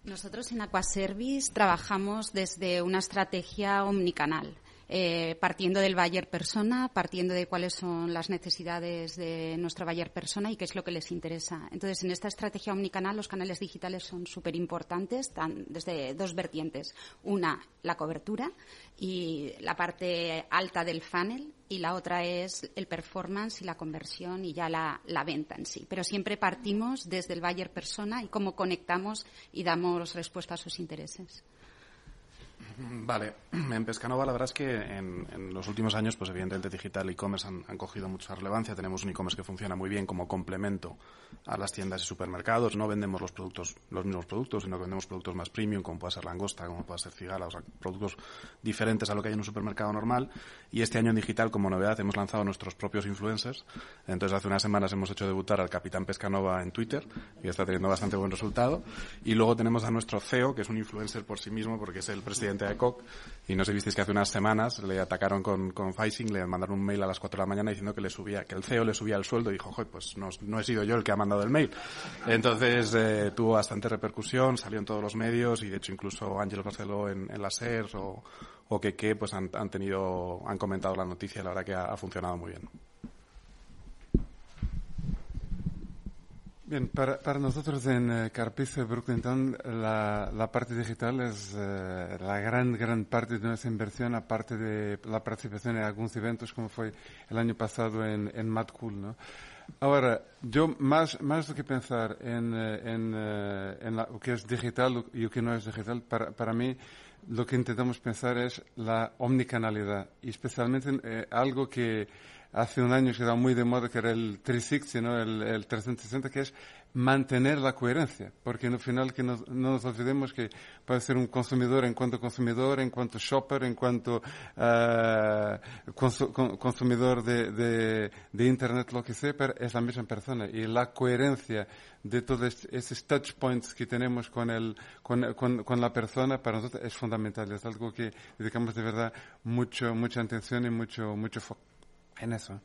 Nosotros en Aquaservice trabajamos desde una estrategia omnicanal eh, partiendo del buyer persona, partiendo de cuáles son las necesidades de nuestro buyer persona y qué es lo que les interesa. Entonces, en esta estrategia omnicanal, los canales digitales son súper importantes, desde dos vertientes. Una, la cobertura y la parte alta del funnel y la otra es el performance y la conversión y ya la, la, venta en sí. Pero siempre partimos desde el buyer persona y cómo conectamos y damos respuesta a sus intereses. Vale, en Pescanova la verdad es que en, los últimos años, pues evidentemente digital y e-commerce han, cogido mucha relevancia. Tenemos un e-commerce que funciona muy bien como complemento a las tiendas y supermercados. No vendemos los productos, los mismos productos, sino que vendemos productos más premium, como puede ser langosta, como puede ser cigala, o sea, productos diferentes a lo que hay en un supermercado normal. Y este año en digital, como novedad, hemos lanzado nuestros propios influencers. Entonces, hace unas semanas hemos hecho debutar al Capitán Pescanova en Twitter, y está teniendo bastante buen resultado. Y luego tenemos a nuestro CEO, que es un influencer por sí mismo, porque es el presidente de Y no sé, visteis que hace unas semanas le atacaron con, con le mandaron un mail a las 4 de la mañana diciendo que le subía, que el CEO le subía el sueldo y dijo, pues no, no he sido yo el que ha mandado el mail. Entonces eh, tuvo bastante repercusión, salió en todos los medios y de hecho incluso Ángel Barceló en, la SER o, o que, pues han, han, tenido, han comentado la noticia la verdad que ha funcionado muy bien. Bien, para, para nosotros en eh, Carpice Brooklyn Town la, la, parte digital es eh, la gran, gran parte de nuestra inversión, aparte de la participación en algunos eventos como fue el año pasado en, en Mad Cool, ¿no? Ahora, yo más, más do que pensar en, eh, en, en la, que es digital y lo que no es digital, para, para mí lo que intentamos pensar es la omnicanalidad especialmente algo que hace un año se da muy de moda, que era el 360, ¿no? el, el 360, que es mantener la coherencia, porque en el final que no, nos olvidemos que puede ser un consumidor en cuanto consumidor, en cuanto shopper, en cuanto uh, consumidor de, de, de, Internet, lo que sea, pero es la misma persona. Y la coherencia de todos esos touch points que tenemos con, el, con, con, con la persona para nosotros es fundamental. Es algo que dedicamos de verdad mucho, mucha atención y mucho, mucho foco en eso.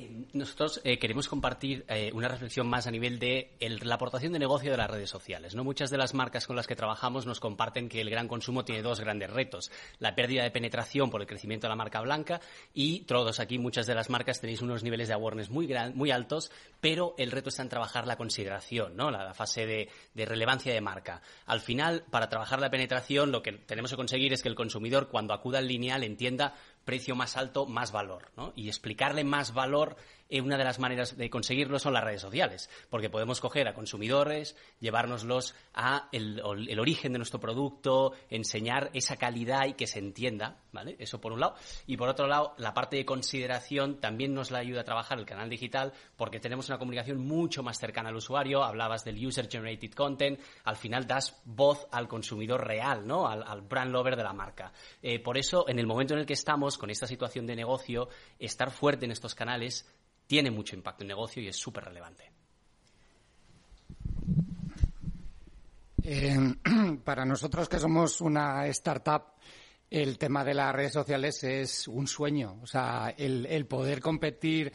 Eh, nosotros eh, queremos compartir eh, una reflexión más a nivel de la aportación de negocio de las redes sociales. ¿no? Muchas de las marcas con las que trabajamos nos comparten que el gran consumo tiene dos grandes retos. La pérdida de penetración por el crecimiento de la marca blanca y todos aquí, muchas de las marcas tenéis unos niveles de awareness muy, muy altos, pero el reto está en trabajar la consideración, ¿no? la, fase de, de relevancia de marca. Al final, para trabajar la penetración, lo que tenemos que conseguir es que el consumidor, cuando acuda al lineal, entienda precio más alto, más valor. ¿no? Y explicarle más valor eh, una de las maneras de conseguirlo son las redes sociales, porque podemos coger a consumidores, llevárnoslos a el, origen de nuestro producto, enseñar esa calidad y que se entienda, ¿vale? Eso por un lado. Y por otro lado, la parte de consideración también nos la ayuda a trabajar el canal digital, porque tenemos una comunicación mucho más cercana al usuario. Hablabas del user generated content, al final das voz al consumidor real, ¿no? Al, brand lover de la marca. Eh, por eso, en el momento en el que estamos con esta situación de negocio, estar fuerte en estos canales tiene mucho impacto en negocio y es súper relevante. Eh, para nosotros que somos una startup, el tema de las redes sociales es un sueño. O sea, el, el poder competir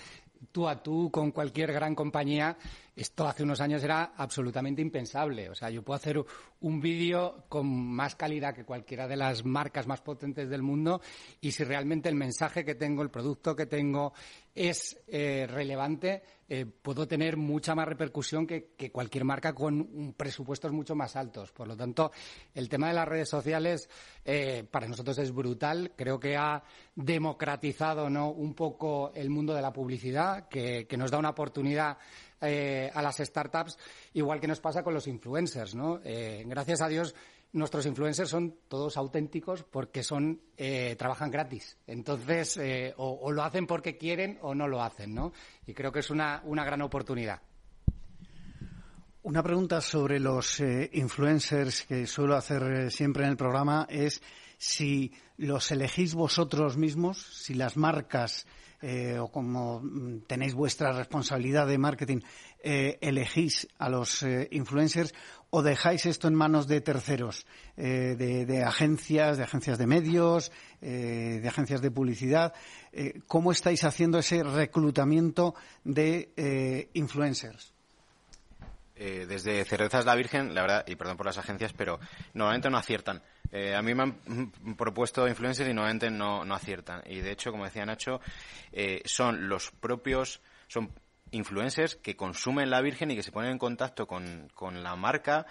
tú a tú con cualquier gran compañía esto hace unos años era absolutamente impensable. O sea, yo puedo hacer un vídeo con más calidad que cualquiera de las marcas más potentes del mundo y si realmente el mensaje que tengo, el producto que tengo es eh, relevante, eh, puedo tener mucha más repercusión que, cualquier marca con presupuestos mucho más altos. Por lo tanto, el tema de las redes sociales eh, para nosotros es brutal. Creo que ha democratizado ¿no? un poco el mundo de la publicidad, que nos da una oportunidad eh, a las startups, igual que nos pasa con los influencers, ¿no? Eh, gracias a Dios, nuestros influencers son todos auténticos porque son eh, trabajan gratis. Entonces, o, lo hacen porque quieren o no lo hacen, ¿no? Y creo que es una, una gran oportunidad. Una pregunta sobre los influencers que suelo hacer siempre en el programa es si los elegís vosotros mismos, si las marcas eh, o como mm, tenéis vuestra responsabilidad de marketing, eh, elegís a los eh, influencers o dejáis esto en manos de terceros, de, agencias, de agencias de medios, de agencias de publicidad. ¿Cómo estáis haciendo ese reclutamiento de influencers? Desde Cervezas La Virgen, la verdad, y perdón por las agencias, pero normalmente no aciertan Eh, a mí me han propuesto influencers y nuevamente no, no aciertan. Y de hecho, como decía Nacho, eh, son los propios, son influencers que consumen la Virgen y que se ponen en contacto con, con la marca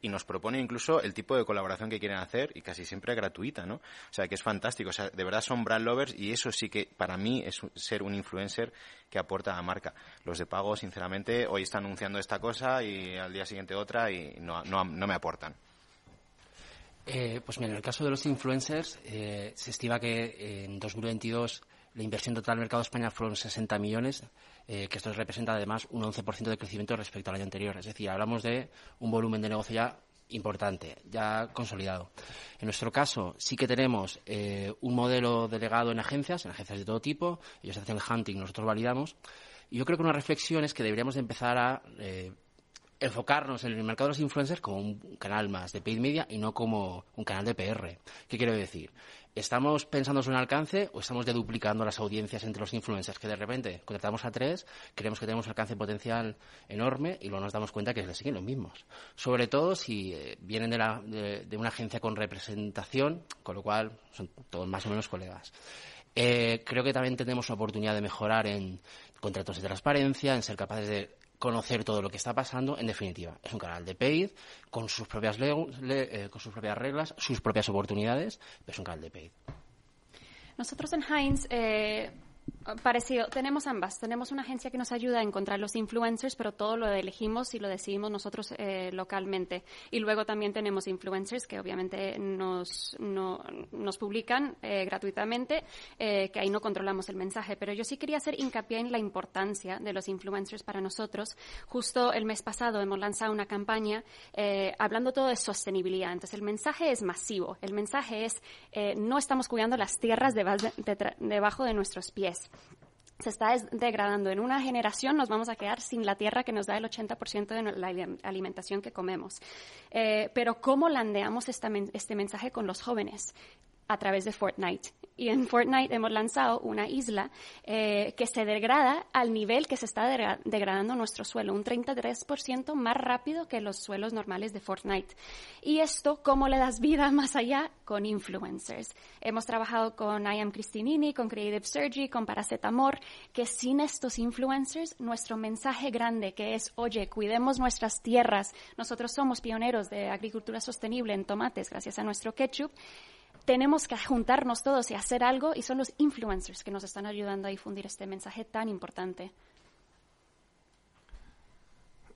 y nos proponen incluso el tipo de colaboración que quieren hacer y casi siempre gratuita, ¿no? O sea, que es fantástico. O sea, de verdad son brand lovers y eso sí que para mí es ser un influencer que aporta a la marca. Los de pago, sinceramente, hoy están anunciando esta cosa y al día siguiente otra y no, no, no me aportan. Eh, pues mira, en el caso de los influencers, eh, se estima que en 2022 la inversión total del mercado de España fueron 60 millones, eh, que esto representa además un 11% de crecimiento respecto al año anterior. Es decir, hablamos de un volumen de negocio ya importante, ya consolidado. En nuestro caso, sí que tenemos un modelo delegado en agencias, en agencias de todo tipo. Ellos hacen el hunting, nosotros validamos. Y yo creo que una reflexión es que deberíamos de empezar a enfocarnos en el mercado de los influencers como un canal más de paid media y no como un canal de PR. ¿Qué quiero decir? ¿Estamos pensando en un alcance o estamos deduplicando las audiencias entre los influencers? Que de repente contratamos a tres, creemos que tenemos alcance potencial enorme y luego nos damos cuenta que les siguen los mismos. Sobre todo si eh, vienen de, una agencia con representación, con lo cual son todos más o menos colegas. Eh, creo que también tenemos una oportunidad de mejorar en contratos de transparencia, en ser capaces de conocer todo lo que está pasando. En definitiva, es un canal de paid con sus propias, eh, con sus propias reglas, sus propias oportunidades, pero es un canal de paid. Nosotros en Heinz eh, Parecido, tenemos ambas. Tenemos una agencia que nos ayuda a encontrar los influencers, pero todo lo elegimos y lo decidimos nosotros eh, localmente. Y luego también tenemos influencers que obviamente nos, nos publican eh, gratuitamente, eh, que ahí no controlamos el mensaje. Pero yo sí quería hacer hincapié en la importancia de los influencers para nosotros. Justo el mes pasado hemos lanzado una campaña hablando todo de sostenibilidad. Entonces el mensaje es masivo. El mensaje es no estamos cuidando las tierras debajo de nuestros pies se está degradando. En una generación nos vamos a quedar sin la tierra que nos da el 80% de la alimentación que comemos. Eh, pero ¿cómo landeamos este mensaje con los jóvenes? a través de Fortnite. Y en Fortnite hemos lanzado una isla eh, que se degrada al nivel que se está degradando nuestro suelo, un 33% más rápido que los suelos normales de Fortnite. Y esto, ¿cómo le das vida más allá? Con influencers. Hemos trabajado con I Am Cristinini, con Creative Surgery, con Paracetamor, que sin estos influencers, nuestro mensaje grande que es, oye, cuidemos nuestras tierras, nosotros somos pioneros de agricultura sostenible en tomates gracias a nuestro ketchup, tenemos que juntarnos todos y hacer algo y son los influencers que nos están ayudando a difundir este mensaje tan importante.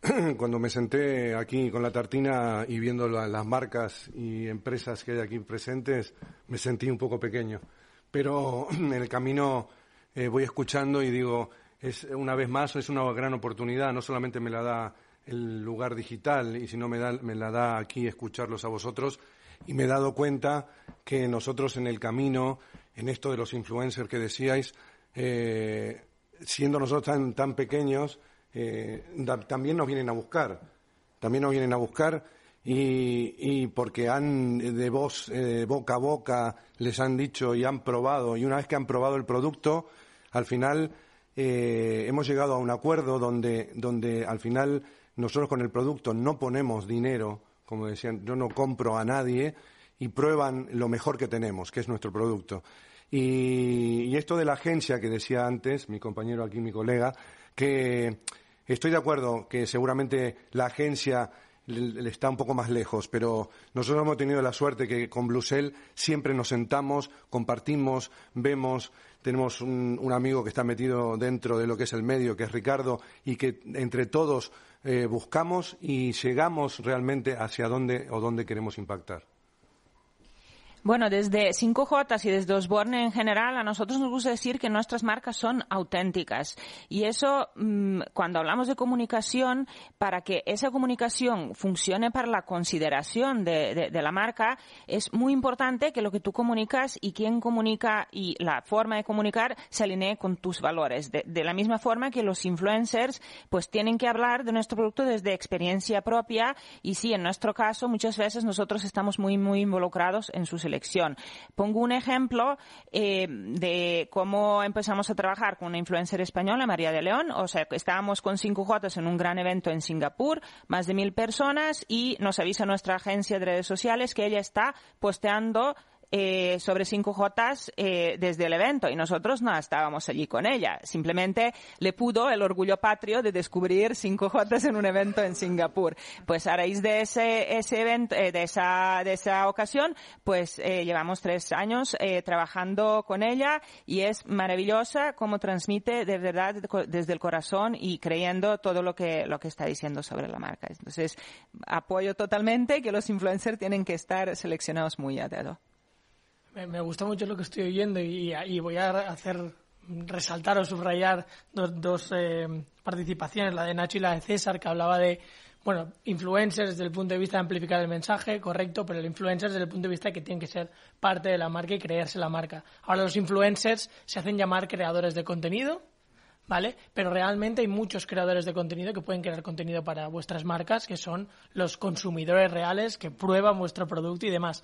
Cuando me senté aquí con la tartina y viendo las marcas y empresas que hay aquí presentes, me sentí un poco pequeño. Pero en el camino eh, voy escuchando y digo, es una vez más es una gran oportunidad. No solamente me la da el lugar digital y si no me, da, me la da aquí escucharlos a vosotros, y me he dado cuenta que nosotros en el camino, en esto de los influencers que decíais, eh, siendo nosotros tan, tan pequeños, eh, también nos vienen a buscar. También nos vienen a buscar y, porque han de voz, eh, boca a boca les han dicho y han probado y una vez que han probado el producto, al final hemos llegado a un acuerdo donde, donde al final nosotros con el producto no ponemos dinero como decían, yo no compro a nadie y prueban lo mejor que tenemos, que es nuestro producto. Y, esto de la agencia que decía antes, mi compañero aquí, mi colega, que estoy de acuerdo que seguramente la agencia le, está un poco más lejos, pero nosotros hemos tenido la suerte que con Blusel siempre nos sentamos, compartimos, vemos, tenemos un, un, amigo que está metido dentro de lo que es el medio, que es Ricardo, y que entre todos eh, buscamos y llegamos realmente hacia dónde o dónde queremos impactar. Bueno, desde 5J y desde Osborne en general, a nosotros nos gusta decir que nuestras marcas son auténticas. Y eso, mm, cuando hablamos de comunicación, para que esa comunicación funcione para la consideración de, la marca, es muy importante que lo que tú comunicas y quién comunica y la forma de comunicar se alinee con tus valores. De, de la misma forma que los influencers, pues tienen que hablar de nuestro producto desde experiencia propia y sí, en nuestro caso, muchas veces nosotros estamos muy, muy involucrados en sus Pongo un ejemplo eh, de cómo empezamos a trabajar con una influencer española, María de León. O sea, estábamos con 5J en un gran evento en Singapur, más de mil personas, y nos avisa nuestra agencia de redes sociales que ella está posteando eh, sobre 5J eh, desde el evento y nosotros no estábamos allí con ella. Simplemente le pudo el orgullo patrio de descubrir 5J en un evento en Singapur. Pues a raíz de ese, ese evento, eh, de esa, de esa ocasión, pues eh, llevamos tres años eh, trabajando con ella y es maravillosa cómo transmite de verdad desde el corazón y creyendo todo lo que, lo que está diciendo sobre la marca. Entonces, apoyo totalmente que los influencers tienen que estar seleccionados muy a dedo. Me, me gusta mucho lo que estoy oyendo y, voy a hacer resaltar o subrayar dos, dos eh, participaciones, la de Nacho y la de César, que hablaba de, bueno, influencers desde el punto de vista de amplificar el mensaje, correcto, pero el influencers desde el punto de vista de que tienen que ser parte de la marca y creerse la marca. Ahora los influencers se hacen llamar creadores de contenido, ¿vale? Pero realmente hay muchos creadores de contenido que pueden crear contenido para vuestras marcas, que son los consumidores reales que prueban vuestro producto y demás.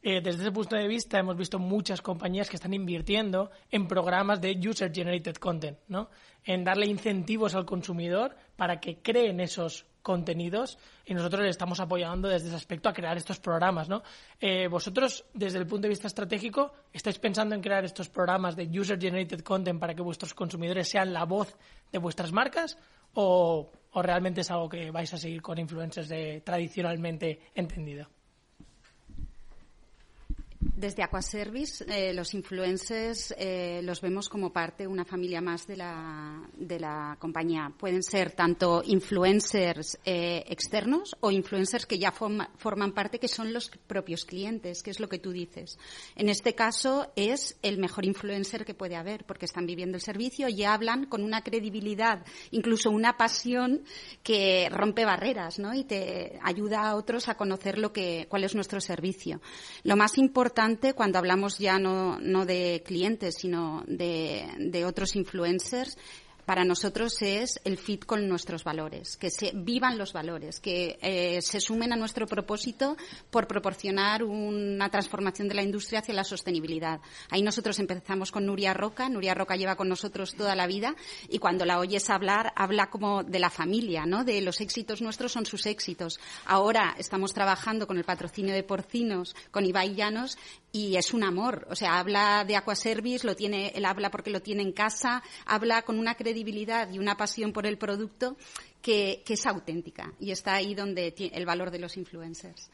Eh, desde ese punto de vista hemos visto muchas compañías que están invirtiendo en programas de user generated content, ¿no? En darle incentivos al consumidor para que creen esos contenidos y nosotros le estamos apoyando desde ese aspecto a crear estos programas, ¿no? Eh, vosotros, desde el punto de vista estratégico, ¿estáis pensando en crear estos programas de user generated content para que vuestros consumidores sean la voz de vuestras marcas o, o realmente es algo que vais a seguir con influencers de tradicionalmente entendido? Desde Aquaservice, eh, los influencers eh, los vemos como parte, una familia más de la, de la compañía. Pueden ser tanto influencers eh, externos o influencers que ya forma, forman parte, que son los propios clientes, que es lo que tú dices. En este caso es el mejor influencer que puede haber, porque están viviendo el servicio y hablan con una credibilidad, incluso una pasión que rompe barreras, ¿no? Y te ayuda a otros a conocer lo que, cuál es nuestro servicio. Lo más importante cuando hablamos ya no, de clientes, sino de otros influencers para nosotros es el fit con nuestros valores, que se vivan los valores, que eh, se sumen a nuestro propósito por proporcionar una transformación de la industria hacia la sostenibilidad. Ahí nosotros empezamos con Nuria Roca. Nuria Roca lleva con nosotros toda la vida y cuando la oyes hablar, habla como de la familia, ¿no? De los éxitos nuestros son sus éxitos. Ahora estamos trabajando con el patrocinio de porcinos, con Ibai y es un amor. O sea, habla de Aquaservice, lo tiene, él habla porque lo tiene en casa, habla con una credibilidad y una pasión por el producto que, es auténtica. Y está ahí donde el valor de los influencers.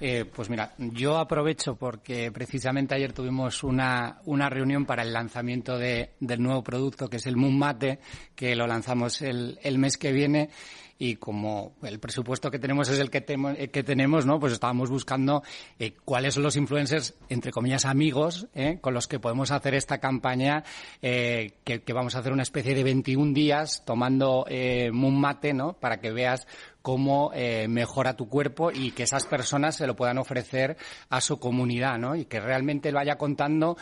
Eh, pues mira, yo aprovecho porque precisamente ayer tuvimos una, una reunión para el lanzamiento de, del nuevo producto que es el Moon Mate, que lo lanzamos el, el mes que viene y como el presupuesto que tenemos es el que, eh, que tenemos, ¿no? Pues estábamos buscando eh, cuáles son los influencers, entre comillas, amigos, ¿eh? con los que podemos hacer esta campaña, eh, que, vamos a hacer una especie de 21 días tomando eh, Moon Mate, ¿no? Para que veas cómo eh, mejora tu cuerpo y que esas personas se lo puedan ofrecer a su comunidad, ¿no? Y que realmente lo vaya contando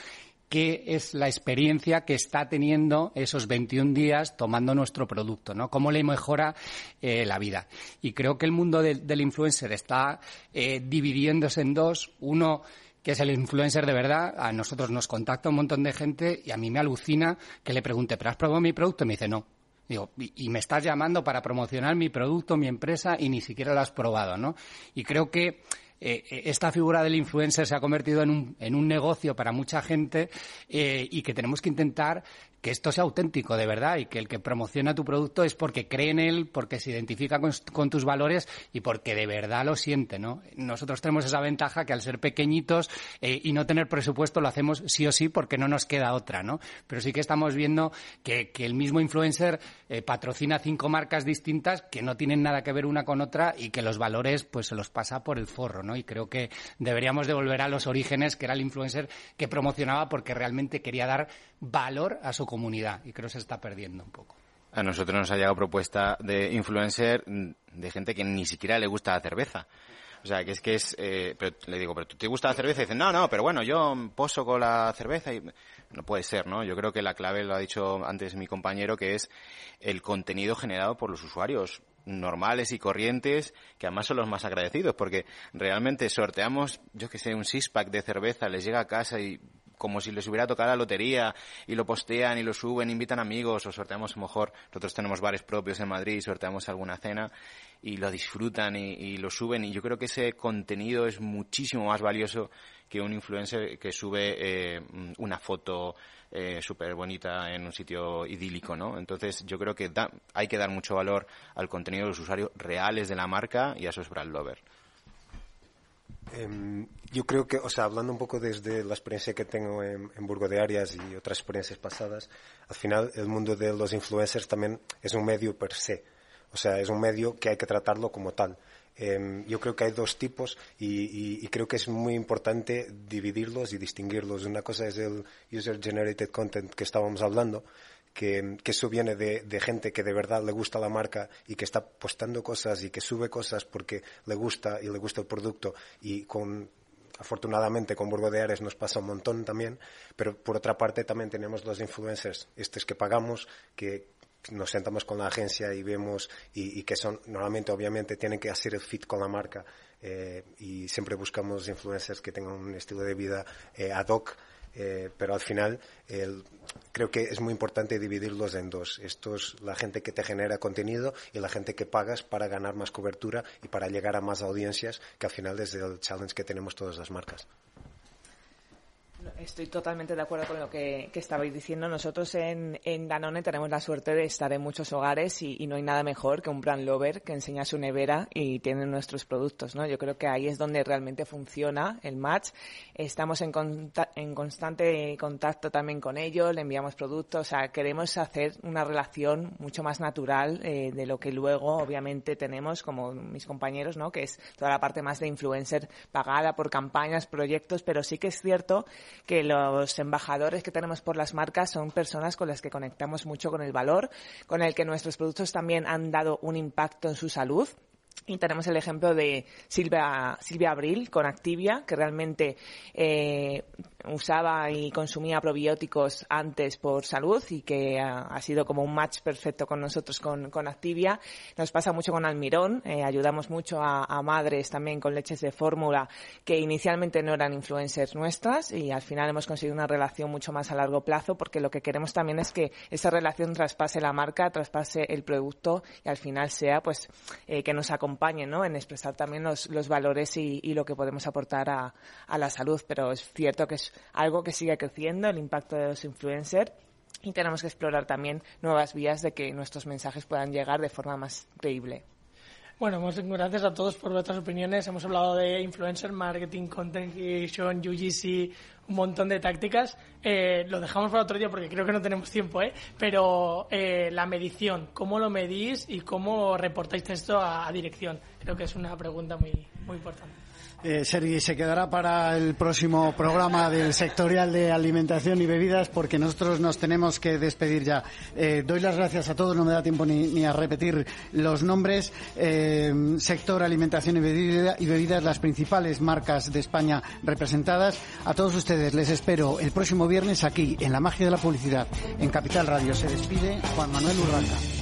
qué es la experiencia que está teniendo esos 21 días tomando nuestro producto, ¿no? Cómo le mejora eh, la vida. Y creo que el mundo de, del influencer está eh, dividiéndose en dos. Uno que es el influencer de verdad, a nosotros nos contacta un montón de gente y a mí me alucina que le pregunte, ¿pero has probado mi producto? Y me dice, no. Digo, y, y, me estás llamando para promocionar mi producto, mi empresa, y ni siquiera lo has probado, ¿no? Y creo que eh, esta figura del influencer se ha convertido en un, en un negocio para mucha gente eh, y que tenemos que intentar que esto sea auténtico de verdad y que el que promociona tu producto es porque cree en él, porque se identifica con, con, tus valores y porque de verdad lo siente, ¿no? Nosotros tenemos esa ventaja que al ser pequeñitos eh, y no tener presupuesto lo hacemos sí o sí porque no nos queda otra, ¿no? Pero sí que estamos viendo que, el mismo influencer eh, patrocina cinco marcas distintas que no tienen nada que ver una con otra y que los valores pues se los pasa por el forro, ¿no? Y creo que deberíamos de volver a los orígenes que era el influencer que promocionaba porque realmente quería dar valor a su comunidad y creo que se está perdiendo un poco. A nosotros nos ha llegado propuesta de influencer de gente que ni siquiera le gusta la cerveza. O sea, que es que es... Eh, pero le digo, ¿pero te gusta la cerveza? Y dicen, no, no, pero bueno, yo poso con la cerveza y... No puede ser, ¿no? Yo creo que la clave lo ha dicho antes mi compañero, que es el contenido generado por los usuarios. normales y corrientes que además son los más agradecidos porque realmente sorteamos, yo que sé, un six pack de cerveza, les llega a casa y como si les hubiera tocado la lotería y lo postean y lo suben, invitan amigos o sorteamos mejor, nosotros tenemos bares propios en Madrid y sorteamos alguna cena y lo disfrutan y, lo suben y yo creo que ese contenido es muchísimo más valioso que un influencer que sube eh, una foto eh, súper bonita en un sitio idílico, ¿no? Entonces yo creo que hay que dar mucho valor al contenido de los usuarios reales de la marca y a esos brand lovers. Em, yo creo que, o sea, hablando un poco desde la experiencia que tengo en, Burgo de Arias y otras experiencias pasadas, al final el mundo de los influencers también es un medio per se. O sea, es un medio que hay que tratarlo como tal. Em, yo creo que hay dos tipos y, creo que es muy importante dividirlos y distinguirlos. Una cosa es el user generated content que estábamos hablando, que, eso viene de, gente que de verdad le gusta la marca y que está postando cosas y que sube cosas porque le gusta y le gusta el producto. Y con afortunadamente con Burgo de Ares nos pasa un montón también, pero por otra parte también tenemos los influencers, estos que pagamos, que nos sentamos con la agencia y vemos y, que son normalmente obviamente tienen que hacer el fit con la marca eh, y siempre buscamos influencers que tengan un estilo de vida eh, ad hoc eh, pero al final creo que es muy importante dividirlos en dos. Esto es la gente que te genera contenido y la gente que pagas para ganar más cobertura y para llegar a más audiencias, que al final es el challenge que tenemos todas las marcas. Estoy totalmente de acuerdo con lo que, estabais diciendo. Nosotros en, Danone tenemos la suerte de estar en muchos hogares y, no hay nada mejor que un brand lover que enseña su nevera y tiene nuestros productos. ¿no? Yo creo que ahí es donde realmente funciona el match. Estamos en, en constante contacto también con ellos, le enviamos productos. O sea, queremos hacer una relación mucho más natural eh, de lo que luego, obviamente, tenemos como mis compañeros, ¿no? que es toda la parte más de influencer pagada por campañas, proyectos, pero sí que es cierto que los embajadores que tenemos por las marcas son personas con las que conectamos mucho con el valor, con el que nuestros productos también han dado un impacto en su salud. Y tenemos el ejemplo de Silvia, Silvia Abril con Activia, que realmente eh, usaba y consumía probióticos antes por salud y que ha, sido como un match perfecto con nosotros con, Activia. Nos pasa mucho con Almirón, eh, ayudamos mucho a, madres también con leches de fórmula que inicialmente no eran influencers nuestras y al final hemos conseguido una relación mucho más a largo plazo porque lo que queremos también es que esa relación traspase la marca, traspase el producto y al final sea pues eh, que nos acompañe ¿no? en expresar también los, valores y, y, lo que podemos aportar a, a la salud. Pero es cierto que es algo que sigue creciendo, el impacto de los influencers. Y tenemos que explorar también nuevas vías de que nuestros mensajes puedan llegar de forma más creíble. Bueno, muchas gracias a todos por vuestras opiniones. Hemos hablado de influencer marketing, content creation, UGC, un montón de tácticas. Eh, lo dejamos para otro día porque creo que no tenemos tiempo, ¿eh? Pero eh, la medición, ¿cómo lo medís y cómo reportáis esto a, a dirección? Creo que es una pregunta muy, muy importante. Eh, Sergi, se quedará para el próximo programa del sectorial de alimentación y bebidas porque nosotros nos tenemos que despedir ya. Eh, doy las gracias a todos, no me da tiempo ni, a repetir los nombres. Eh, sector alimentación y, y bebidas, las principales marcas de España representadas. A todos ustedes les espero el próximo viernes aquí, en La Magia de la Publicidad, en Capital Radio. Se despide Juan Manuel Urraca.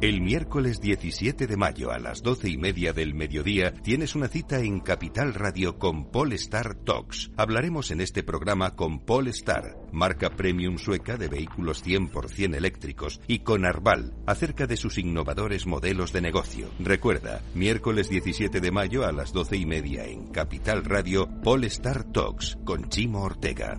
El miércoles 17 de mayo a las doce y media del mediodía tienes una cita en Capital Radio con Polestar Talks. Hablaremos en este programa con Polestar, marca premium sueca de vehículos 100% eléctricos, y con Arval, acerca de sus innovadores modelos de negocio. Recuerda, miércoles 17 de mayo a las doce y media en Capital Radio, Polestar Talks con Chimo Ortega.